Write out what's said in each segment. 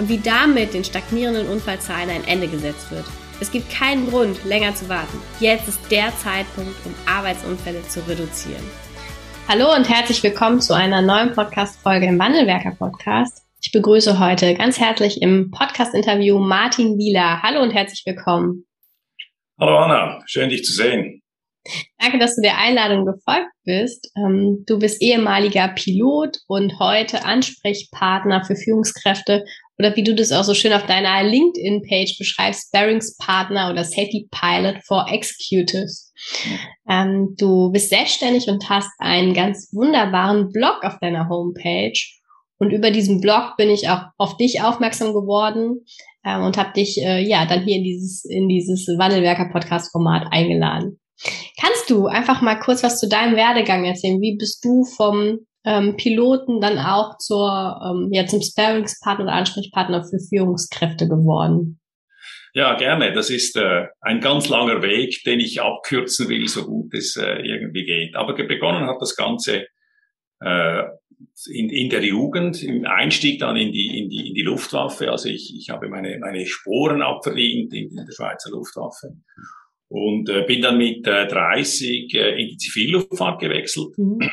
und wie damit den stagnierenden Unfallzahlen ein Ende gesetzt wird. Es gibt keinen Grund, länger zu warten. Jetzt ist der Zeitpunkt, um Arbeitsunfälle zu reduzieren. Hallo und herzlich willkommen zu einer neuen Podcast-Folge im Wandelwerker Podcast. Ich begrüße heute ganz herzlich im Podcast-Interview Martin Wieler. Hallo und herzlich willkommen. Hallo Anna, schön dich zu sehen. Danke, dass du der Einladung gefolgt bist. Ähm, du bist ehemaliger Pilot und heute Ansprechpartner für Führungskräfte oder wie du das auch so schön auf deiner LinkedIn-Page beschreibst, Sparringspartner oder Safety Pilot for Executives. Ähm, du bist selbstständig und hast einen ganz wunderbaren Blog auf deiner Homepage. Und über diesen Blog bin ich auch auf dich aufmerksam geworden ähm, und habe dich äh, ja dann hier in dieses in dieses Wandelwerker Podcast Format eingeladen. Kannst du einfach mal kurz was zu deinem Werdegang erzählen? Wie bist du vom ähm, Piloten dann auch zur, ähm, ja, zum Sparingspartner oder Ansprechpartner für Führungskräfte geworden? Ja, gerne. Das ist äh, ein ganz langer Weg, den ich abkürzen will, so gut es äh, irgendwie geht. Aber begonnen hat das Ganze äh, in, in der Jugend, im Einstieg dann in die, in die, in die Luftwaffe. Also ich, ich habe meine, meine Sporen abverdient in, in der Schweizer Luftwaffe und äh, bin dann mit äh, 30 äh, in die Zivilluftfahrt gewechselt. Mhm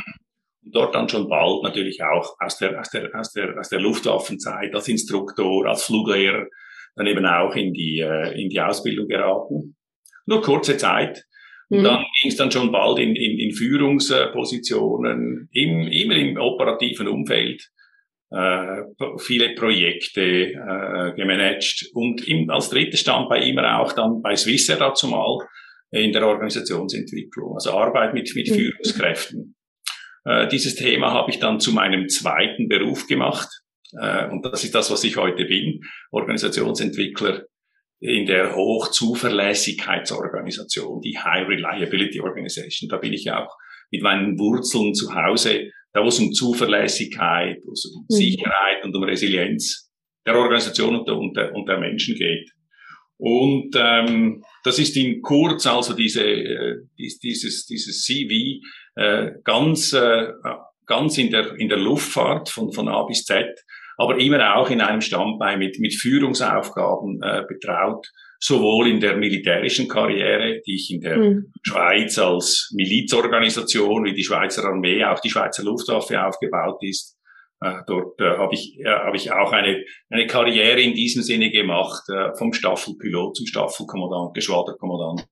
dort dann schon bald natürlich auch aus der, aus der, aus der, aus der Luftwaffenzeit als Instruktor, als Fluglehrer dann eben auch in die, äh, in die Ausbildung geraten. Nur kurze Zeit. Und mhm. dann ging es dann schon bald in, in, in Führungspositionen, im, immer im operativen Umfeld, äh, viele Projekte äh, gemanagt und im, als drittes Standbein immer auch dann bei Swissair dazu mal in der Organisationsentwicklung, also Arbeit mit, mit mhm. Führungskräften. Äh, dieses Thema habe ich dann zu meinem zweiten Beruf gemacht. Äh, und das ist das, was ich heute bin. Organisationsentwickler in der Hochzuverlässigkeitsorganisation, die High Reliability Organization. Da bin ich auch mit meinen Wurzeln zu Hause, da wo es um Zuverlässigkeit, es um mhm. Sicherheit und um Resilienz der Organisation und der, und der, und der Menschen geht. Und ähm, das ist in kurz also diese, äh, dieses, dieses CV äh, ganz, äh, ganz in der, in der Luftfahrt von, von A bis Z, aber immer auch in einem Standbein mit, mit Führungsaufgaben äh, betraut, sowohl in der militärischen Karriere, die ich in der mhm. Schweiz als Milizorganisation wie die Schweizer Armee, auch die Schweizer Luftwaffe aufgebaut ist, äh, dort äh, habe ich, äh, hab ich auch eine, eine Karriere in diesem Sinne gemacht, äh, vom Staffelpilot zum Staffelkommandant, Geschwaderkommandant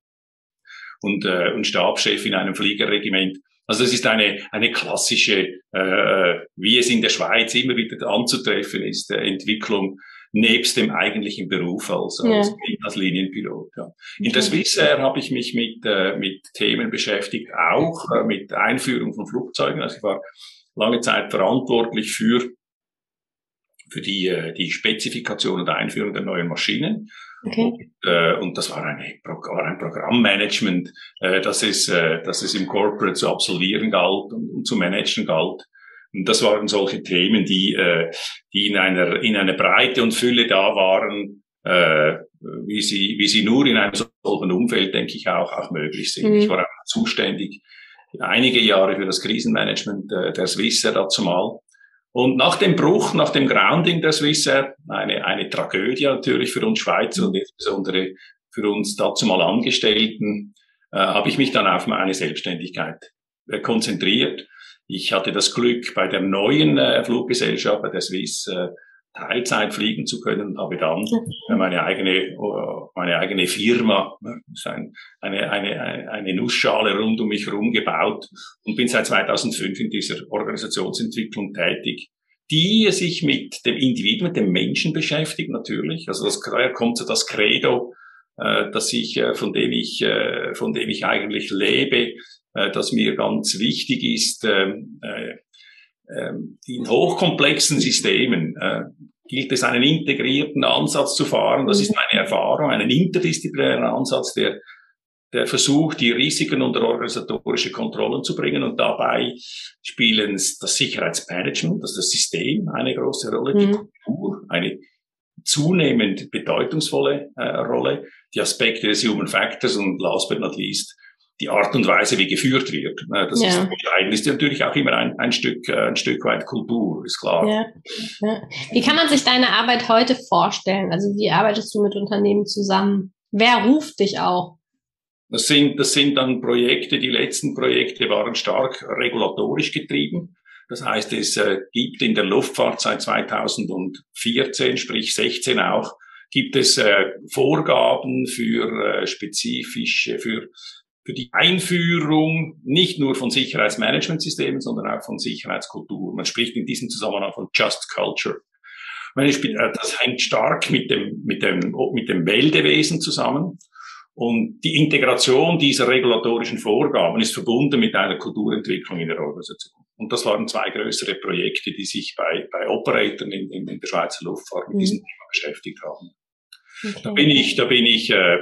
und, äh, und Stabschef in einem Fliegerregiment. Also es ist eine, eine klassische, äh, wie es in der Schweiz immer wieder anzutreffen ist, äh, Entwicklung nebst dem eigentlichen Beruf als, als, ja. als Linienpilot. Ja. In der Swissair habe ich mich mit, äh, mit Themen beschäftigt, auch äh, mit Einführung von Flugzeugen. Also ich war lange Zeit verantwortlich für, für die, äh, die Spezifikation und Einführung der neuen Maschinen. Okay. Und, äh, und das war, eine, war ein Programmmanagement, äh, das, es, äh, das es im Corporate zu absolvieren galt und, und zu managen galt. Und das waren solche Themen, die, äh, die in einer, in einer Breite und Fülle da waren, äh, wie sie, wie sie nur in einem solchen Umfeld, denke ich, auch, auch möglich sind. Mhm. Ich war auch zuständig einige Jahre für das Krisenmanagement äh, der Swissair dazu mal. Und nach dem Bruch, nach dem Grounding der Swissair, eine, eine Tragödie natürlich für uns Schweizer und insbesondere für uns dazu mal Angestellten, äh, habe ich mich dann auf meine Selbstständigkeit äh, konzentriert. Ich hatte das Glück, bei der neuen äh, Fluggesellschaft, bei der Swiss, äh, Teilzeit fliegen zu können habe dann meine eigene, meine eigene Firma, eine, eine, eine Nussschale rund um mich herum gebaut und bin seit 2005 in dieser Organisationsentwicklung tätig, die sich mit dem Individuum, mit dem Menschen beschäftigt natürlich. Also das kommt so das Credo, äh, dass ich, äh, von dem ich, äh, von dem ich eigentlich lebe, dass mir ganz wichtig ist, ähm, in hochkomplexen Systemen gilt es, einen integrierten Ansatz zu fahren. Das ist mhm. meine Erfahrung, einen interdisziplinären Ansatz, der, der versucht, die Risiken unter organisatorische Kontrollen zu bringen. Und dabei spielen das Sicherheitsmanagement, das ist das System, eine große Rolle, die mhm. Kultur, eine zunehmend bedeutungsvolle äh, Rolle, die Aspekte des Human Factors und last but not least die Art und Weise, wie geführt wird. Ne, das ja. ist. Ist natürlich auch immer ein, ein Stück, äh, ein Stück weit Kultur, ist klar. Ja. ja. Wie kann man sich deine Arbeit heute vorstellen? Also wie arbeitest du mit Unternehmen zusammen? Wer ruft dich auch? Das sind, das sind dann Projekte, die letzten Projekte waren stark regulatorisch getrieben. Das heißt, es äh, gibt in der Luftfahrt seit 2014, sprich 16 auch, gibt es äh, Vorgaben für äh, spezifische, für für die Einführung nicht nur von Sicherheitsmanagementsystemen, sondern auch von Sicherheitskultur. Man spricht in diesem Zusammenhang von Just Culture. Äh, das hängt stark mit dem, mit dem, mit dem Meldewesen zusammen. Und die Integration dieser regulatorischen Vorgaben ist verbunden mit einer Kulturentwicklung in der Organisation. Und das waren zwei größere Projekte, die sich bei, bei Operatoren in, in, in der Schweizer Luftfahrt mit mhm. diesem Thema beschäftigt haben. Okay. Da bin ich, da bin ich äh,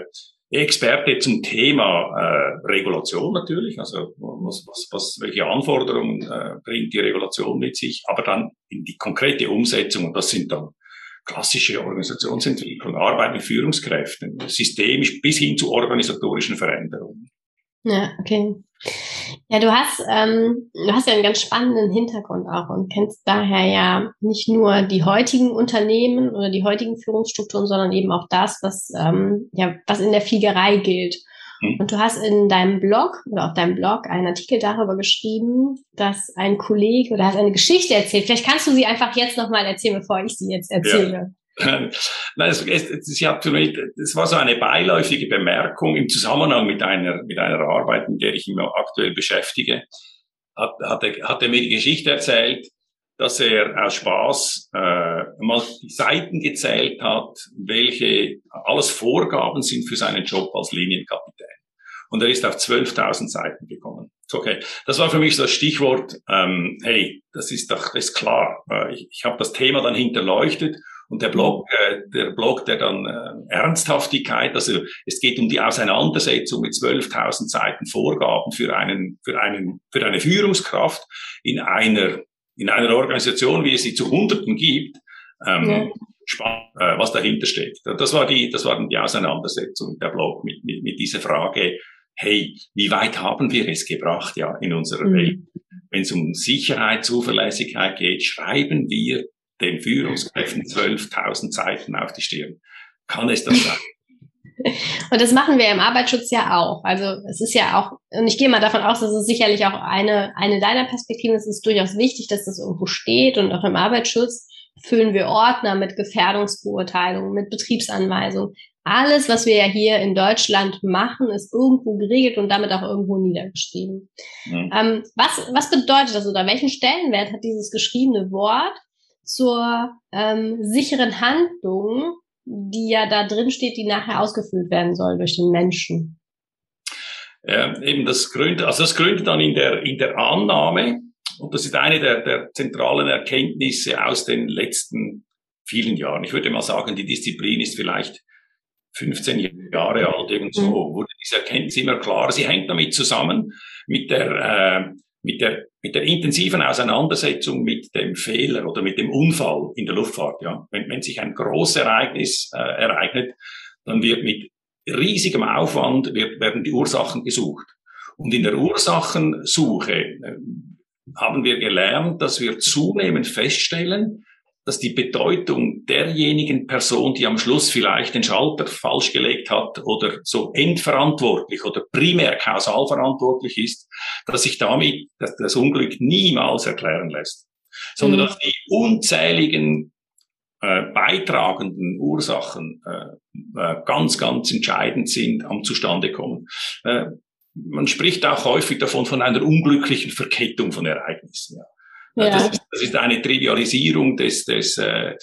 Experte zum Thema äh, Regulation natürlich, also was, was, was, welche Anforderungen äh, bringt die Regulation mit sich, aber dann in die konkrete Umsetzung, und das sind dann klassische Organisationsentwicklung, Arbeit mit Führungskräften, systemisch bis hin zu organisatorischen Veränderungen. Ja, okay. Ja, du hast, ähm, du hast ja einen ganz spannenden Hintergrund auch und kennst daher ja nicht nur die heutigen Unternehmen oder die heutigen Führungsstrukturen, sondern eben auch das, was, ähm, ja, was in der Fliegerei gilt. Mhm. Und du hast in deinem Blog oder auf deinem Blog einen Artikel darüber geschrieben, dass ein Kollege oder hast eine Geschichte erzählt. Vielleicht kannst du sie einfach jetzt nochmal erzählen, bevor ich sie jetzt erzähle. Nein, es, es, es, es war so eine beiläufige Bemerkung im Zusammenhang mit einer, mit einer Arbeit, in der ich mich aktuell beschäftige. Hat, hat, er, hat er mir die Geschichte erzählt, dass er aus Spaß äh, mal die Seiten gezählt hat, welche alles Vorgaben sind für seinen Job als Linienkapitän. Und er ist auf 12.000 Seiten gekommen. Okay, das war für mich das Stichwort, ähm, hey, das ist doch das ist klar. Äh, ich ich habe das Thema dann hinterleuchtet und der Blog, äh, der Blog, der dann äh, Ernsthaftigkeit, also es geht um die Auseinandersetzung mit 12.000 Seiten Vorgaben für einen, für einen, für eine Führungskraft in einer, in einer Organisation, wie es sie zu Hunderten gibt. Ähm, ja. Spannend, äh, was dahinter steht. Das war die, das war dann die Auseinandersetzung der Blog mit, mit, mit dieser Frage, hey, wie weit haben wir es gebracht, ja, in unserer mhm. Welt? Wenn es um Sicherheit, Zuverlässigkeit geht, schreiben wir den Führungskräften 12.000 Seiten auf die Stirn. Kann es das sein? Und das machen wir im Arbeitsschutz ja auch. Also es ist ja auch, und ich gehe mal davon aus, dass es sicherlich auch eine, eine deiner Perspektiven ist, es ist durchaus wichtig, dass das irgendwo steht und auch im Arbeitsschutz füllen wir Ordner mit Gefährdungsbeurteilungen, mit Betriebsanweisungen. Alles, was wir ja hier in Deutschland machen, ist irgendwo geregelt und damit auch irgendwo niedergeschrieben. Mhm. Ähm, was, was bedeutet das oder welchen Stellenwert hat dieses geschriebene Wort zur ähm, sicheren Handlung, die ja da drin steht, die nachher ausgeführt werden soll durch den Menschen. Ja, eben das gründet, also das gründet dann in der, in der Annahme, und das ist eine der, der zentralen Erkenntnisse aus den letzten vielen Jahren. Ich würde mal sagen, die Disziplin ist vielleicht 15 Jahre alt, irgend so, mhm. wurde diese Erkenntnis immer klarer. Sie hängt damit zusammen mit der, äh, mit der, mit der intensiven Auseinandersetzung mit dem Fehler oder mit dem Unfall in der Luftfahrt, ja. Wenn, wenn sich ein großes Ereignis äh, ereignet, dann wird mit riesigem Aufwand wird, werden die Ursachen gesucht. Und in der Ursachensuche äh, haben wir gelernt, dass wir zunehmend feststellen, dass die Bedeutung derjenigen Person, die am Schluss vielleicht den Schalter falsch gelegt hat oder so endverantwortlich oder primär kausal verantwortlich ist, dass sich damit das, Unglück niemals erklären lässt, sondern mhm. dass die unzähligen äh, beitragenden Ursachen äh, äh, ganz, ganz entscheidend sind am Zustandekommen. Äh, man spricht auch häufig davon von einer unglücklichen Verkettung von Ereignissen. Ja. Ja. Das, ist, das ist eine Trivialisierung des, des, äh,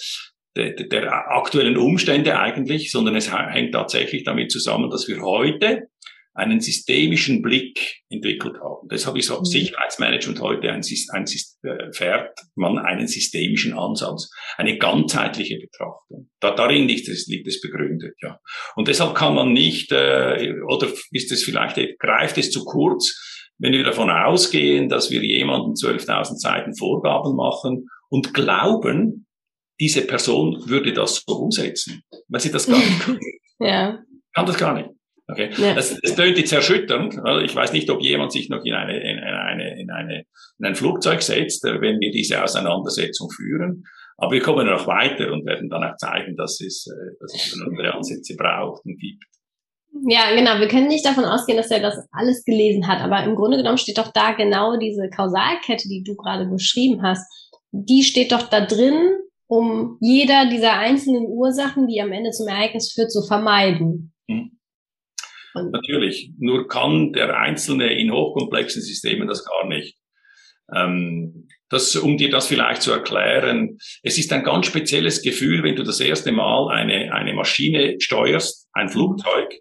der, der aktuellen Umstände eigentlich, sondern es hängt tatsächlich damit zusammen, dass wir heute einen systemischen Blick entwickelt haben. Deshalb ist mhm. Sicherheitsmanagement heute ein, ein, äh, fährt man einen systemischen Ansatz, eine ganzheitliche Betrachtung. Da, darin liegt es, liegt es begründet, ja. Und deshalb kann man nicht, äh, oder ist es vielleicht, greift es zu kurz, wenn wir davon ausgehen, dass wir jemanden 12.000 Seiten Vorgaben machen und glauben, diese Person würde das so umsetzen, weil sie das gar nicht kann. ja. Kann das gar nicht. Okay. Ja. Das, das tönt jetzt erschütternd. Ich weiß nicht, ob jemand sich noch in eine, in eine, in eine, in ein Flugzeug setzt, äh, wenn wir diese Auseinandersetzung führen. Aber wir kommen noch weiter und werden dann auch zeigen, dass es, äh, dass es andere Ansätze braucht und gibt. Ja, genau. Wir können nicht davon ausgehen, dass er das alles gelesen hat. Aber im Grunde genommen steht doch da genau diese Kausalkette, die du gerade beschrieben hast. Die steht doch da drin, um jeder dieser einzelnen Ursachen, die am Ende zum Ereignis führt, zu vermeiden. Hm. Natürlich. Nur kann der Einzelne in hochkomplexen Systemen das gar nicht. Ähm, das, um dir das vielleicht zu erklären, es ist ein ganz spezielles Gefühl, wenn du das erste Mal eine, eine Maschine steuerst, ein Flugzeug,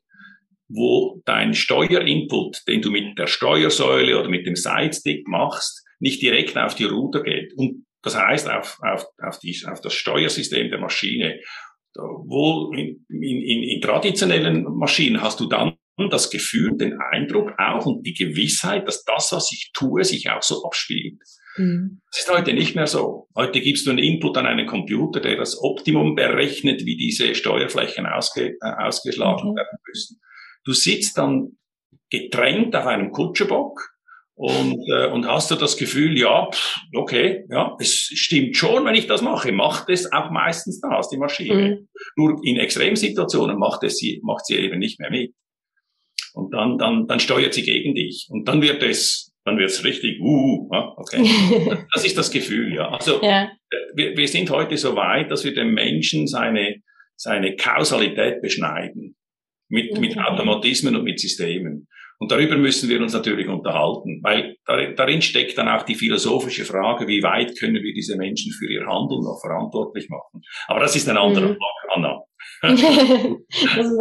wo dein Steuerinput, den du mit der Steuersäule oder mit dem Sidestick machst, nicht direkt auf die Ruder geht. Und das heißt auf, auf, auf, die, auf das Steuersystem der Maschine. Wo in, in, in traditionellen Maschinen hast du dann das Gefühl, den Eindruck auch und die Gewissheit, dass das, was ich tue, sich auch so abspielt. Mhm. Das ist heute nicht mehr so. Heute gibst du einen Input an einen Computer, der das Optimum berechnet, wie diese Steuerflächen ausge, äh, ausgeschlagen okay. werden müssen. Du sitzt dann gedrängt auf einem Kutschebock und, äh, und hast du das Gefühl, ja, okay, ja, es stimmt schon, wenn ich das mache, macht es auch meistens das, die Maschine. Mhm. Nur in Extremsituationen macht es sie, macht sie eben nicht mehr mit. Und dann, dann, dann steuert sie gegen dich. Und dann wird es, dann wird es richtig, uh, okay. das ist das Gefühl, ja. Also, ja. Wir, wir sind heute so weit, dass wir dem Menschen seine, seine Kausalität beschneiden mit, mit Automatismen und mit Systemen. Und darüber müssen wir uns natürlich unterhalten, weil darin steckt dann auch die philosophische Frage, wie weit können wir diese Menschen für ihr Handeln noch verantwortlich machen. Aber das ist ein anderer mhm. Anna. das,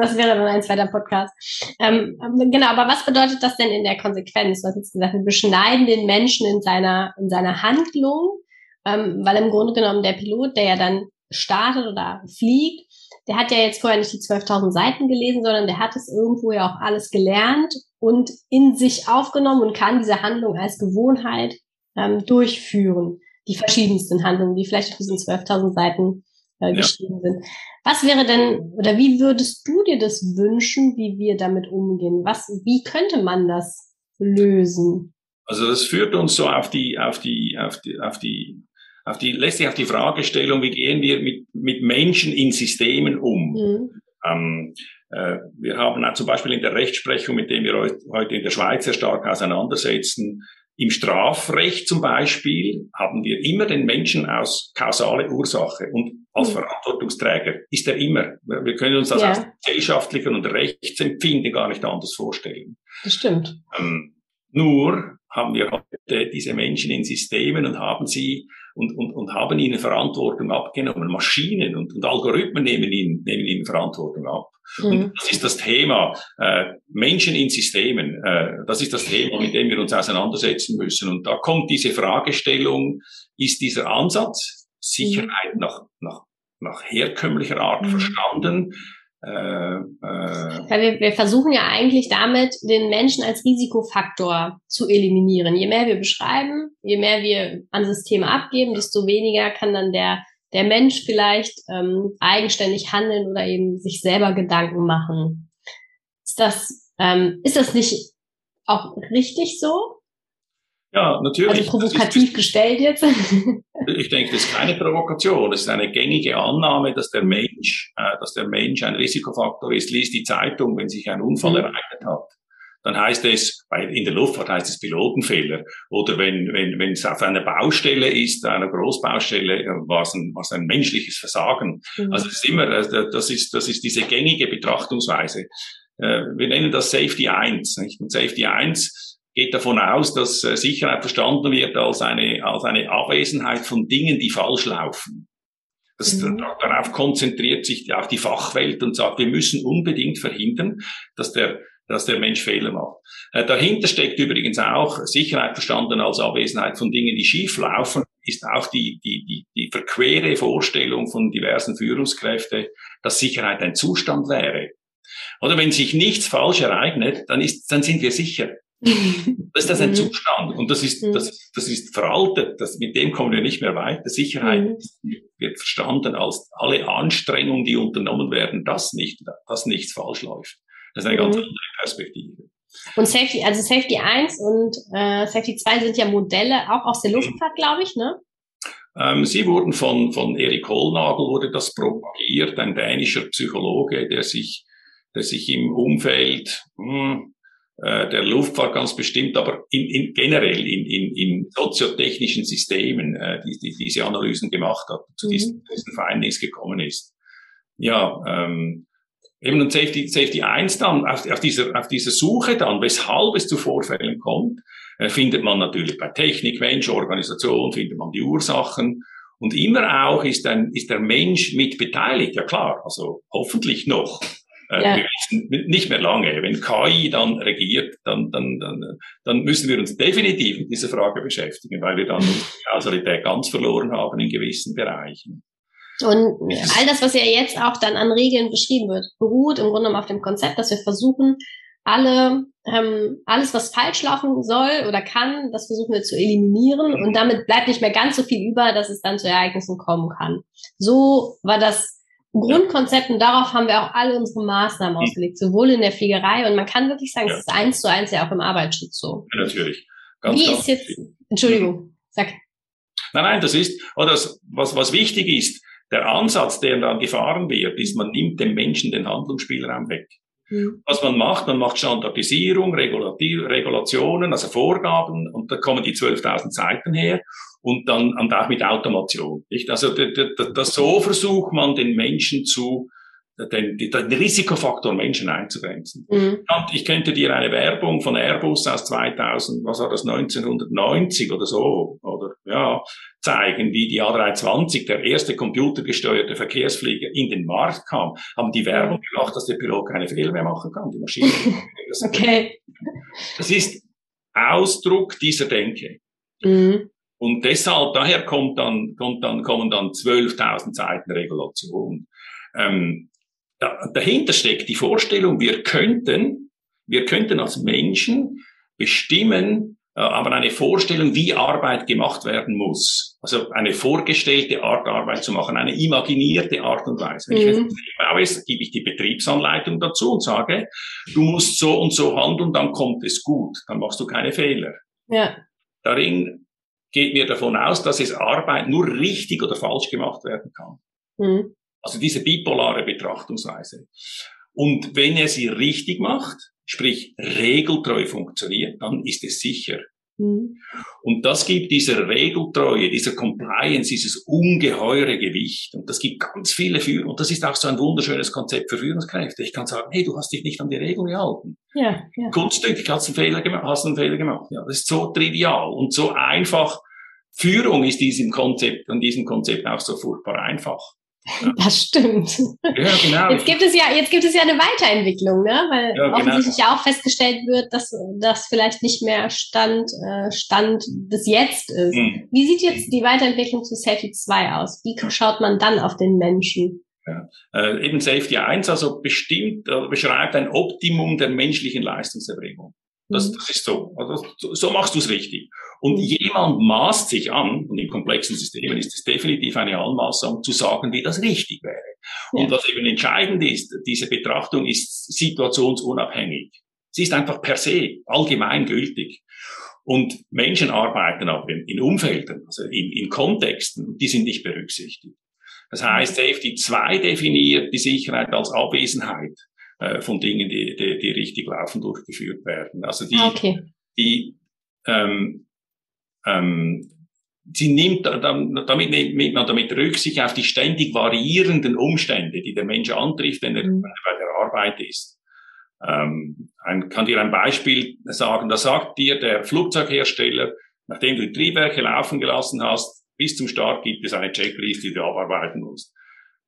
das, wäre dann ein zweiter Podcast. Ähm, genau, aber was bedeutet das denn in der Konsequenz? Du hast jetzt gesagt, wir beschneiden den Menschen in seiner, in seiner Handlung, ähm, weil im Grunde genommen der Pilot, der ja dann startet oder fliegt, der hat ja jetzt vorher nicht die 12.000 Seiten gelesen, sondern der hat es irgendwo ja auch alles gelernt und in sich aufgenommen und kann diese Handlung als Gewohnheit ähm, durchführen. Die verschiedensten Handlungen, die vielleicht auf diesen 12.000 Seiten äh, geschrieben ja. sind. Was wäre denn, oder wie würdest du dir das wünschen, wie wir damit umgehen? Was, wie könnte man das lösen? Also das führt uns so auf die, auf die, auf die, auf die auf die, letztlich auf die Fragestellung, wie gehen wir mit, mit Menschen in Systemen um? Mhm. Ähm, äh, wir haben auch zum Beispiel in der Rechtsprechung, mit dem wir heute in der Schweiz sehr stark auseinandersetzen, im Strafrecht zum Beispiel haben wir immer den Menschen aus kausale Ursache und als mhm. Verantwortungsträger ist er immer. Wir können uns das ja. aus gesellschaftlichen und Rechtsempfinden gar nicht anders vorstellen. Das stimmt. Ähm, nur haben wir heute diese Menschen in Systemen und haben sie und, und, und haben ihnen Verantwortung abgenommen. Maschinen und, und Algorithmen nehmen ihnen, nehmen ihnen Verantwortung ab. Mhm. Und das ist das Thema äh, Menschen in Systemen. Äh, das ist das Thema, mit dem wir uns auseinandersetzen müssen. Und da kommt diese Fragestellung, ist dieser Ansatz Sicherheit mhm. nach, nach, nach herkömmlicher Art mhm. verstanden? Äh, äh, wir, wir versuchen ja eigentlich damit, den Menschen als Risikofaktor zu eliminieren. Je mehr wir beschreiben, je mehr wir an Systeme abgeben, desto weniger kann dann der, der Mensch vielleicht ähm, eigenständig handeln oder eben sich selber Gedanken machen. Ist das, ähm, ist das nicht auch richtig so? Ja, natürlich. Also provokativ gestellt jetzt. ich denke, das ist keine Provokation. Das ist eine gängige Annahme, dass der Mensch, äh, dass der Mensch ein Risikofaktor ist. Lies die Zeitung, wenn sich ein Unfall mhm. ereignet hat. Dann heißt es, in der Luftfahrt heißt es Pilotenfehler. Oder wenn, wenn, wenn es auf einer Baustelle ist, einer Großbaustelle, war es ein, war es ein menschliches Versagen. Mhm. Also es ist immer, äh, das ist, das ist diese gängige Betrachtungsweise. Äh, wir nennen das Safety 1, nicht? Und Safety 1 geht davon aus, dass äh, Sicherheit verstanden wird als eine, als eine Abwesenheit von Dingen, die falsch laufen. Das, mhm. Darauf konzentriert sich auch die Fachwelt und sagt, wir müssen unbedingt verhindern, dass der, dass der Mensch Fehler macht. Äh, dahinter steckt übrigens auch Sicherheit verstanden als Abwesenheit von Dingen, die schief laufen, ist auch die, die, die, die verquere Vorstellung von diversen Führungskräften, dass Sicherheit ein Zustand wäre. Oder wenn sich nichts falsch ereignet, dann ist, dann sind wir sicher. Das ist das ein mhm. Zustand und das ist, mhm. das, das ist veraltet, das, mit dem kommen wir nicht mehr weiter. Sicherheit mhm. wird verstanden als alle Anstrengungen, die unternommen werden, dass nicht, dass nichts falsch läuft. Das ist eine ganz andere Perspektive. Und Safety, also Safety 1 und äh, Safety 2 sind ja Modelle auch aus der Luftfahrt, glaube ich, ne? Ähm, sie wurden von, von Erik Hollnagel wurde das propagiert, ein dänischer Psychologe, der sich, der sich im Umfeld, hm, äh, der Luftfahrt ganz bestimmt, aber in, in generell in, in, in soziotechnischen Systemen äh, die, die, diese Analysen gemacht hat, zu mhm. diesen, diesen Findings gekommen ist. Ja, ähm, eben und Safety, Safety 1 dann, auf, auf, dieser, auf dieser Suche dann, weshalb es zu Vorfällen kommt, äh, findet man natürlich bei Technik, Mensch, Organisation, findet man die Ursachen. Und immer auch ist, ein, ist der Mensch mit beteiligt, ja klar, also hoffentlich noch. Äh, ja. nicht mehr lange. Wenn KI dann regiert, dann, dann, dann, dann müssen wir uns definitiv mit dieser Frage beschäftigen, weil wir dann die Kausalität ganz verloren haben in gewissen Bereichen. Und all das, was ja jetzt auch dann an Regeln beschrieben wird, beruht im Grunde genommen auf dem Konzept, dass wir versuchen, alle, ähm, alles, was falsch laufen soll oder kann, das versuchen wir zu eliminieren und damit bleibt nicht mehr ganz so viel über, dass es dann zu Ereignissen kommen kann. So war das Grundkonzept und darauf haben wir auch alle unsere Maßnahmen mhm. ausgelegt, sowohl in der Fliegerei und man kann wirklich sagen, ja. es ist eins zu eins ja auch im Arbeitsschutz so. Ja, natürlich. Ganz, Wie ganz ist jetzt, Entschuldigung, sag. Nein, nein, das ist, oder das, was, was wichtig ist, der Ansatz, der dann gefahren wird, ist, man nimmt dem Menschen den Handlungsspielraum weg. Mhm. Was man macht, man macht Standardisierung, Regulationen, also Vorgaben, und da kommen die 12.000 Seiten her und dann und auch mit Automation. Nicht? Also das, so versucht man den Menschen zu den, den Risikofaktor Menschen einzugrenzen. Mhm. Und ich könnte dir eine Werbung von Airbus aus 2000, was war das, 1990 oder so, oder ja, zeigen, wie die A320, der erste computergesteuerte Verkehrsflieger, in den Markt kam, haben die Werbung gemacht, dass der Pilot keine Fehler mehr machen kann, die Maschine. okay. Das ist Ausdruck dieser Denke. Mhm. Und deshalb, daher kommt dann, kommt dann, kommen dann 12.000 Seiten Regulation. Ähm, da, dahinter steckt die Vorstellung, wir könnten, wir könnten als Menschen bestimmen, äh, aber eine Vorstellung, wie Arbeit gemacht werden muss. Also eine vorgestellte Art, Arbeit zu machen, eine imaginierte Art und Weise. Wenn mhm. ich baue, gebe ich die Betriebsanleitung dazu und sage, du musst so und so handeln, dann kommt es gut, dann machst du keine Fehler. Ja. Darin geht mir davon aus, dass es Arbeit nur richtig oder falsch gemacht werden kann. Mhm. Also diese bipolare Betrachtungsweise. Und wenn er sie richtig macht, sprich regeltreu funktioniert, dann ist es sicher. Mhm. Und das gibt dieser Regeltreue, dieser Compliance, dieses ungeheure Gewicht. Und das gibt ganz viele Führer. Und das ist auch so ein wunderschönes Konzept für Führungskräfte. Ich kann sagen, hey, du hast dich nicht an die Regeln gehalten. Ja, ja. Kunststücklich hast du einen Fehler gemacht, hast einen Fehler gemacht. Ja, das ist so trivial und so einfach. Führung ist diesem Konzept, an diesem Konzept auch so furchtbar einfach. Das stimmt. Ja, genau. Jetzt gibt es ja, jetzt gibt es ja eine Weiterentwicklung, ne? Weil ja, genau. offensichtlich ja auch festgestellt wird, dass das vielleicht nicht mehr Stand, äh, Stand des Jetzt ist. Mhm. Wie sieht jetzt die Weiterentwicklung zu Safety 2 aus? Wie schaut man dann auf den Menschen? Ja. Äh, eben Safety 1, also bestimmt, äh, beschreibt ein Optimum der menschlichen Leistungserbringung. Das, mhm. das ist so. Also, so machst du es richtig. Und mhm. jemand maßt sich an, und in komplexen Systemen ist es definitiv eine Anmaßung, zu sagen, wie das richtig wäre. Und was eben entscheidend ist, diese Betrachtung ist situationsunabhängig. Sie ist einfach per se allgemeingültig. Und Menschen arbeiten aber in, Umfeldern, also in, in Kontexten, die sind nicht berücksichtigt. Das heißt, mhm. Safety 2 definiert die Sicherheit als Abwesenheit äh, von Dingen, die, die, die richtig laufen, durchgeführt werden. Also die, ah, okay. die ähm, ähm, sie nimmt damit nimmt man damit Rücksicht auf die ständig variierenden Umstände, die der Mensch antrifft, wenn er, mhm. bei der Arbeit ist. Ähm, ein, kann dir ein Beispiel sagen. Da sagt dir der Flugzeughersteller, nachdem du die Triebwerke laufen gelassen hast, bis zum Start gibt es eine Checklist, die du abarbeiten musst.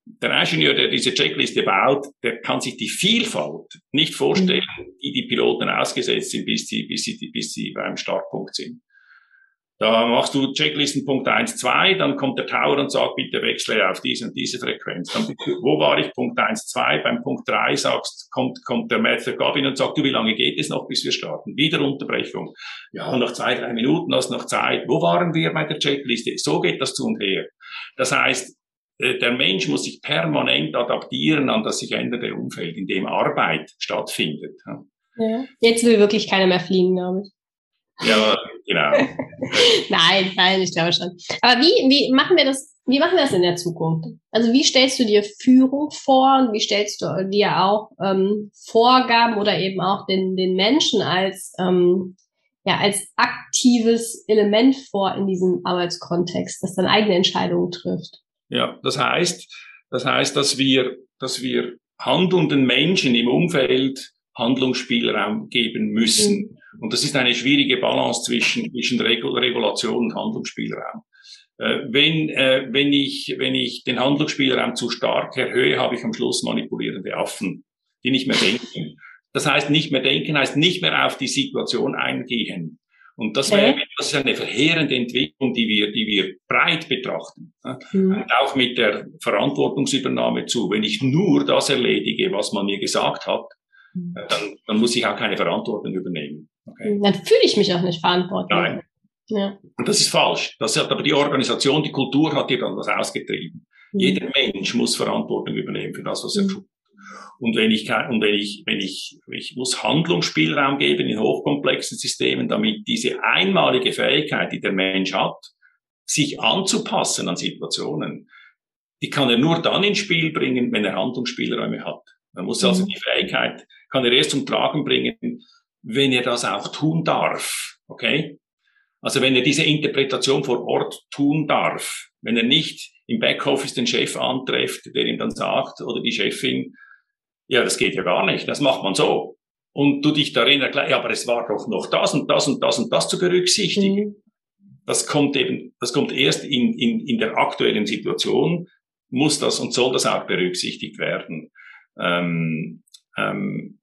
Der Ingenieur, der diese Checkliste baut, der kann sich die Vielfalt nicht vorstellen, mhm. die die Piloten ausgesetzt sind, bis sie, bis sie, bis sie beim Startpunkt sind. Da machst du Checklisten Punkt 1, 2, dann kommt der Tower und sagt, bitte wechsle auf diese und diese Frequenz. Dann, wo war ich? Punkt 1, 2. Beim Punkt 3 sagst, kommt, kommt der Matthew Gabin und sagt, du, wie lange geht es noch, bis wir starten? Wieder Unterbrechung. Ja, noch zwei, drei Minuten, hast noch Zeit. Wo waren wir bei der Checkliste? So geht das zu und her. Das heißt, der Mensch muss sich permanent adaptieren an das sich ändernde Umfeld, in dem Arbeit stattfindet. Ja. Jetzt will wirklich keiner mehr fliegen, glaube ich. Ja, genau. nein, nein, ich glaube schon. Aber wie, wie machen wir das, wie machen wir das in der Zukunft? Also wie stellst du dir Führung vor und wie stellst du dir auch ähm, Vorgaben oder eben auch den, den Menschen als, ähm, ja, als aktives Element vor in diesem Arbeitskontext, das dann eigene Entscheidungen trifft? Ja, das heißt, das heißt, dass wir, dass wir handelnden Menschen im Umfeld Handlungsspielraum geben müssen. Mhm. Und das ist eine schwierige Balance zwischen, zwischen Regulation und Handlungsspielraum. Äh, wenn, äh, wenn, ich, wenn ich den Handlungsspielraum zu stark erhöhe, habe ich am Schluss manipulierende Affen, die nicht mehr denken. Das heißt, nicht mehr denken heißt nicht mehr auf die Situation eingehen. Und das wäre das ist eine verheerende Entwicklung, die wir, die wir breit betrachten. Mhm. Und auch mit der Verantwortungsübernahme zu. Wenn ich nur das erledige, was man mir gesagt hat, mhm. dann, dann muss ich auch keine Verantwortung übernehmen. Okay. Dann fühle ich mich auch nicht verantwortlich. Nein. Ja. Und das ist falsch. Das hat aber die Organisation, die Kultur hat dir dann das ausgetrieben. Mhm. Jeder Mensch muss Verantwortung übernehmen für das, was er mhm. tut. Und wenn ich, und wenn ich, wenn ich, ich muss Handlungsspielraum geben in hochkomplexen Systemen, damit diese einmalige Fähigkeit, die der Mensch hat, sich anzupassen an Situationen, die kann er nur dann ins Spiel bringen, wenn er Handlungsspielräume hat. Man muss also mhm. die Fähigkeit, kann er erst zum Tragen bringen, wenn er das auch tun darf. Okay? Also wenn er diese Interpretation vor Ort tun darf, wenn er nicht im Backoffice den Chef antrifft, der ihm dann sagt, oder die Chefin, ja, das geht ja gar nicht, das macht man so. Und du dich darin erklärst, ja, aber es war doch noch das und das und das und das zu berücksichtigen. Mhm. Das kommt eben, das kommt erst in, in, in der aktuellen Situation, muss das und soll das auch berücksichtigt werden. Ähm, ähm,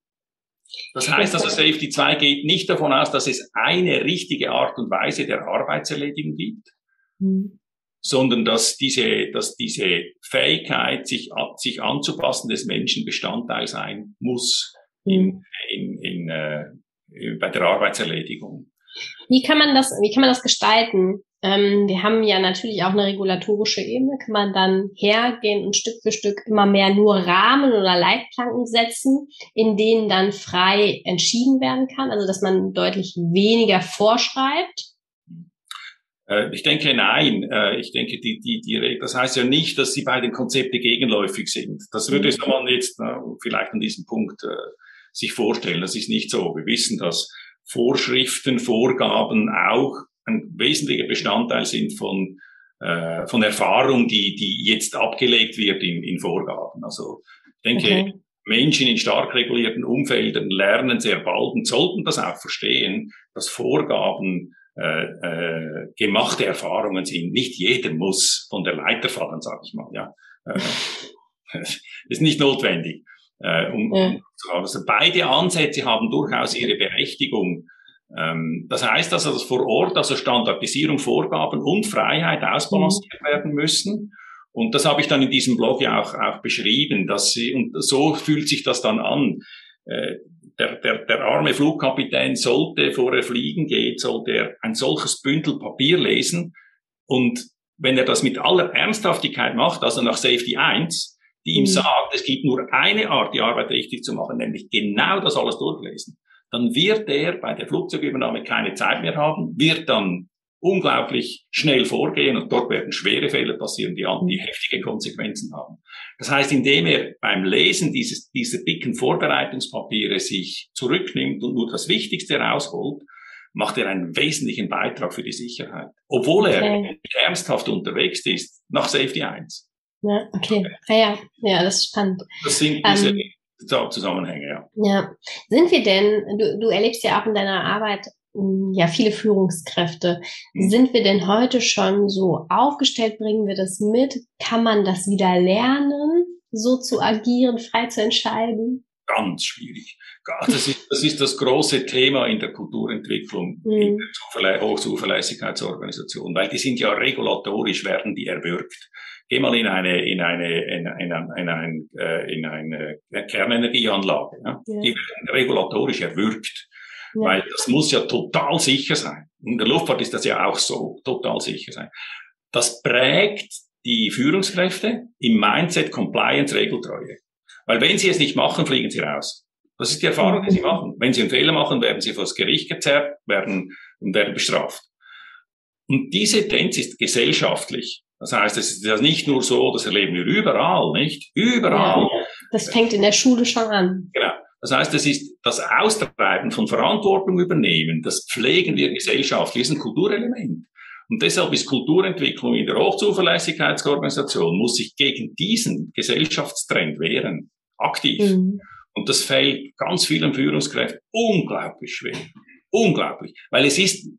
das heißt also, Safety 2 geht nicht davon aus, dass es eine richtige Art und Weise der Arbeitserledigung gibt, mhm. sondern dass diese, dass diese Fähigkeit, sich, sich anzupassen, des Menschen Bestandteil sein muss in, mhm. in, in, äh, bei der Arbeitserledigung. Wie kann man das, wie kann man das gestalten? Ähm, wir haben ja natürlich auch eine regulatorische Ebene. Kann man dann hergehen und Stück für Stück immer mehr nur Rahmen oder Leitplanken setzen, in denen dann frei entschieden werden kann? Also, dass man deutlich weniger vorschreibt? Äh, ich denke nein. Äh, ich denke, die, die, die, das heißt ja nicht, dass sie bei den Konzepten gegenläufig sind. Das würde mhm. man jetzt vielleicht an diesem Punkt äh, sich vorstellen. Das ist nicht so. Wir wissen, dass Vorschriften, Vorgaben auch ein wesentlicher Bestandteil sind von, äh, von Erfahrung, die, die jetzt abgelegt wird in, in Vorgaben. Also ich denke, okay. Menschen in stark regulierten Umfeldern lernen sehr bald und sollten das auch verstehen, dass Vorgaben äh, äh, gemachte Erfahrungen sind. Nicht jeder muss von der Leiter fallen, sage ich mal. Ja, äh, ist nicht notwendig. Äh, um, ja. also beide Ansätze haben durchaus ihre Berechtigung. Ähm, das heißt also, dass vor Ort also Standardisierung, Vorgaben und Freiheit ausbalanciert mhm. werden müssen. Und das habe ich dann in diesem Blog ja auch, auch beschrieben, dass sie, und so fühlt sich das dann an. Äh, der, der, der arme Flugkapitän sollte, vor er fliegen geht, sollte er ein solches Bündel Papier lesen. Und wenn er das mit aller Ernsthaftigkeit macht, also nach Safety 1, die ihm mhm. sagt, es gibt nur eine Art, die Arbeit richtig zu machen, nämlich genau das alles durchlesen dann wird er bei der Flugzeugübernahme keine Zeit mehr haben, wird dann unglaublich schnell vorgehen und dort werden schwere Fehler passieren, die, die heftige Konsequenzen haben. Das heißt, indem er beim Lesen dieses, dieser dicken Vorbereitungspapiere sich zurücknimmt und nur das Wichtigste rausholt, macht er einen wesentlichen Beitrag für die Sicherheit. Obwohl er okay. ernsthaft unterwegs ist, nach Safety 1. Ja, okay. Ah, ja, ja, das ist spannend. Das sind diese, ähm, Zusammenhänge, ja. Ja. Sind wir denn, du, du erlebst ja auch in deiner Arbeit hm, ja viele Führungskräfte. Mhm. Sind wir denn heute schon so aufgestellt? Bringen wir das mit? Kann man das wieder lernen? so zu agieren, frei zu entscheiden? Ganz schwierig. Das ist, das ist das große Thema in der Kulturentwicklung, mhm. in der Hochzuverlässigkeitsorganisation, weil die sind ja regulatorisch, werden die erwürgt. Geh mal in eine, in eine, in, in, in, ein, äh, in eine Kernenergieanlage. Ja? ja. Die werden regulatorisch erwürgt. Ja. Weil das muss ja total sicher sein. In der Luftfahrt ist das ja auch so, total sicher sein. Das prägt die Führungskräfte im Mindset Compliance Regeltreue. Weil wenn sie es nicht machen, fliegen sie raus. Das ist die Erfahrung, die sie machen. Wenn sie einen Fehler machen, werden sie vor das Gericht gezerrt, werden, und werden bestraft. Und diese Tendenz ist gesellschaftlich. Das heißt, es ist ja nicht nur so, das erleben wir überall, nicht? Überall. Ja, das fängt in der Schule schon an. Genau. Das heißt, es ist das Austreiben von Verantwortung übernehmen, das pflegen wir gesellschaftlich, ist ein Kulturelement. Und deshalb ist Kulturentwicklung in der Hochzuverlässigkeitsorganisation, muss sich gegen diesen Gesellschaftstrend wehren, aktiv. Mhm. Und das fällt ganz vielen Führungskräften unglaublich schwer. Unglaublich. Weil es ist,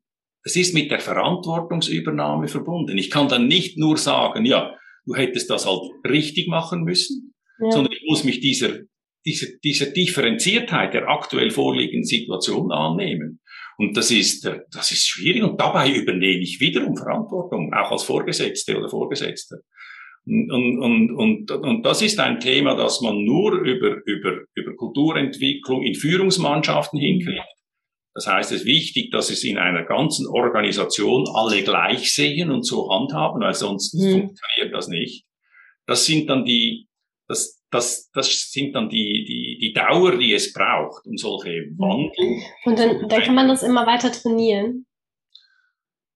es ist mit der Verantwortungsübernahme verbunden. Ich kann dann nicht nur sagen, ja, du hättest das halt richtig machen müssen, ja. sondern ich muss mich dieser, dieser, dieser Differenziertheit der aktuell vorliegenden Situation annehmen. Und das ist, das ist schwierig. Und dabei übernehme ich wiederum Verantwortung, auch als Vorgesetzte oder Vorgesetzte. Und, und, und, und das ist ein Thema, das man nur über, über, über Kulturentwicklung in Führungsmannschaften hinkriegt. Das heißt, es ist wichtig, dass es in einer ganzen Organisation alle gleich sehen und so handhaben, weil sonst mhm. funktioniert das nicht. Das sind dann die, das, das, das sind dann die, die, die Dauer, die es braucht, um solche Wandel. Und dann, dann kann man das immer weiter trainieren.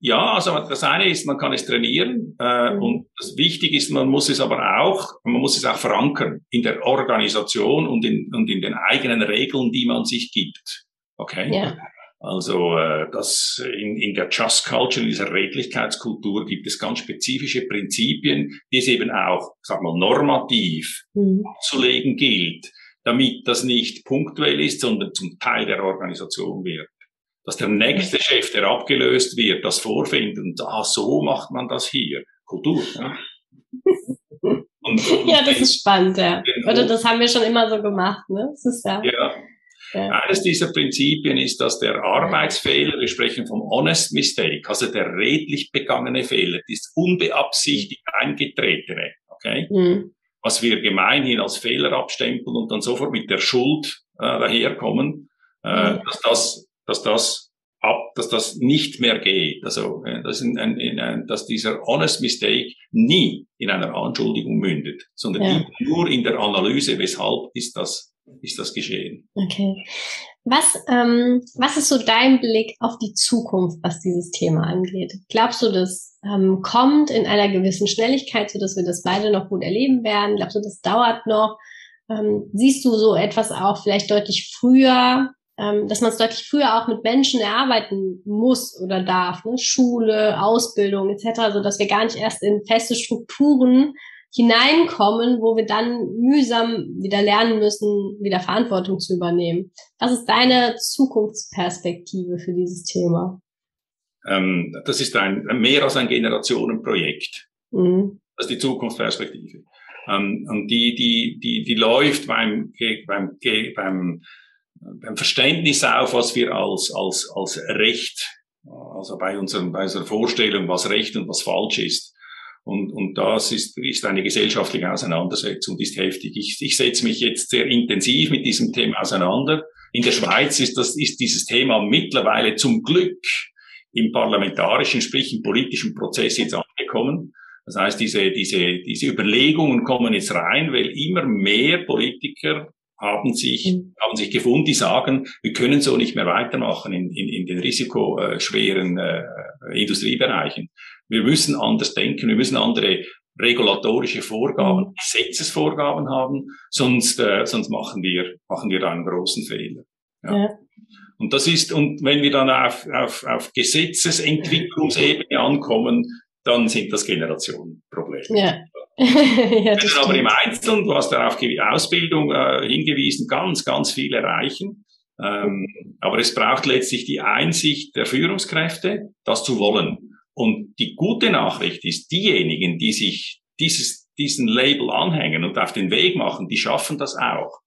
Ja, also das eine ist, man kann es trainieren äh, mhm. und das wichtig ist, man muss es aber auch, man muss es auch verankern in der Organisation und in, und in den eigenen Regeln, die man sich gibt. Okay? Ja. Also äh, das in, in der Just Culture, in dieser Redlichkeitskultur gibt es ganz spezifische Prinzipien, die es eben auch, sag mal, normativ mhm. abzulegen gilt, damit das nicht punktuell ist, sondern zum Teil der Organisation wird. Dass der nächste Chef, der abgelöst wird, das vorfindet und ah, so macht man das hier. Kultur. Ja? Und, und ja, das ist spannend, ja. Oder das haben wir schon immer so gemacht, ne? Das ist ja. ja. Ja. Eines dieser Prinzipien ist, dass der Arbeitsfehler, wir sprechen vom Honest Mistake, also der redlich begangene Fehler, das unbeabsichtigt eingetretene, okay? Mhm. Was wir gemeinhin als Fehler abstempeln und dann sofort mit der Schuld äh, daherkommen, äh, mhm. dass das, dass das ab, dass das nicht mehr geht. Also, äh, dass, in, in, in, dass dieser Honest Mistake nie in einer Anschuldigung mündet, sondern ja. nur in der Analyse, weshalb ist das ist das geschehen. Okay. Was, ähm, was ist so dein Blick auf die Zukunft, was dieses Thema angeht? Glaubst du, das ähm, kommt in einer gewissen Schnelligkeit, so dass wir das beide noch gut erleben werden? Glaubst du, das dauert noch? Ähm, siehst du so etwas auch vielleicht deutlich früher, ähm, dass man es deutlich früher auch mit Menschen erarbeiten muss oder darf, ne? Schule, Ausbildung etc., so dass wir gar nicht erst in feste Strukturen hineinkommen, wo wir dann mühsam wieder lernen müssen, wieder Verantwortung zu übernehmen. Was ist deine Zukunftsperspektive für dieses Thema? Ähm, das ist ein mehr als ein Generationenprojekt. Mhm. Das ist die Zukunftsperspektive. Ähm, und die, die, die, die läuft beim, beim, beim, beim Verständnis auf, was wir als, als, als Recht, also bei, unserem, bei unserer Vorstellung, was Recht und was falsch ist, und, und das ist, ist eine gesellschaftliche Auseinandersetzung, die ist heftig. Ich, ich setze mich jetzt sehr intensiv mit diesem Thema auseinander. In der Schweiz ist, das, ist dieses Thema mittlerweile zum Glück im parlamentarischen, sprich im politischen Prozess jetzt angekommen. Das heißt, diese, diese, diese Überlegungen kommen jetzt rein, weil immer mehr Politiker haben sich, mhm. haben sich gefunden, die sagen, wir können so nicht mehr weitermachen in, in, in den risikoschweren äh, Industriebereichen. Wir müssen anders denken, wir müssen andere regulatorische Vorgaben. Gesetzesvorgaben haben, sonst, äh, sonst machen wir, machen wir einen großen Fehler. Ja. ja. Und das ist, und wenn wir dann auf, auf, auf Gesetzesentwicklungsebene ankommen, dann sind das Generationenprobleme. Ja. ja, das aber im Einzelnen, du hast ja auf Ausbildung äh, hingewiesen, ganz, ganz viel erreichen. Ähm, aber es braucht letztlich die Einsicht der Führungskräfte, das zu wollen. Und die gute Nachricht ist, diejenigen, die sich dieses diesen Label anhängen und auf den Weg machen, die schaffen das auch.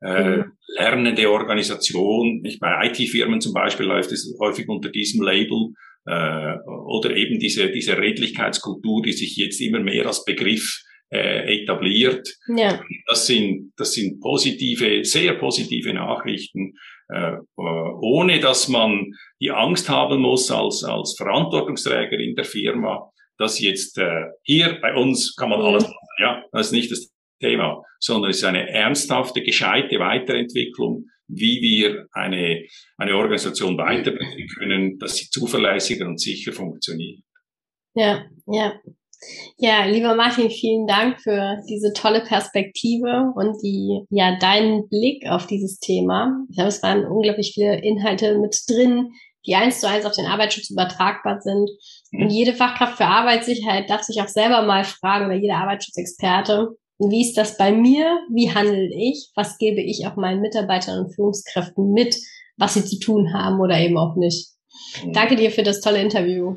Äh, mhm. lernende Organisation, nicht bei IT-Firmen zum Beispiel läuft es häufig unter diesem Label äh, oder eben diese diese Redlichkeitskultur, die sich jetzt immer mehr als Begriff äh, etabliert. Ja. Das sind das sind positive, sehr positive Nachrichten, äh, ohne dass man die Angst haben muss als als Verantwortungsträger in der Firma, dass jetzt äh, hier bei uns kann man mhm. alles machen. Ja, das ist nicht das Thema, sondern es ist eine ernsthafte, gescheite Weiterentwicklung, wie wir eine, eine Organisation weiterbringen können, dass sie zuverlässiger und sicher funktioniert. Ja, ja. Ja, lieber Martin, vielen Dank für diese tolle Perspektive und die, ja, deinen Blick auf dieses Thema. Ich glaube, es waren unglaublich viele Inhalte mit drin, die eins zu eins auf den Arbeitsschutz übertragbar sind. Und mhm. jede Fachkraft für Arbeitssicherheit darf sich auch selber mal fragen oder jeder Arbeitsschutzexperte, wie ist das bei mir? Wie handle ich? Was gebe ich auch meinen Mitarbeitern und Führungskräften mit, was sie zu tun haben oder eben auch nicht? Mhm. Danke dir für das tolle Interview.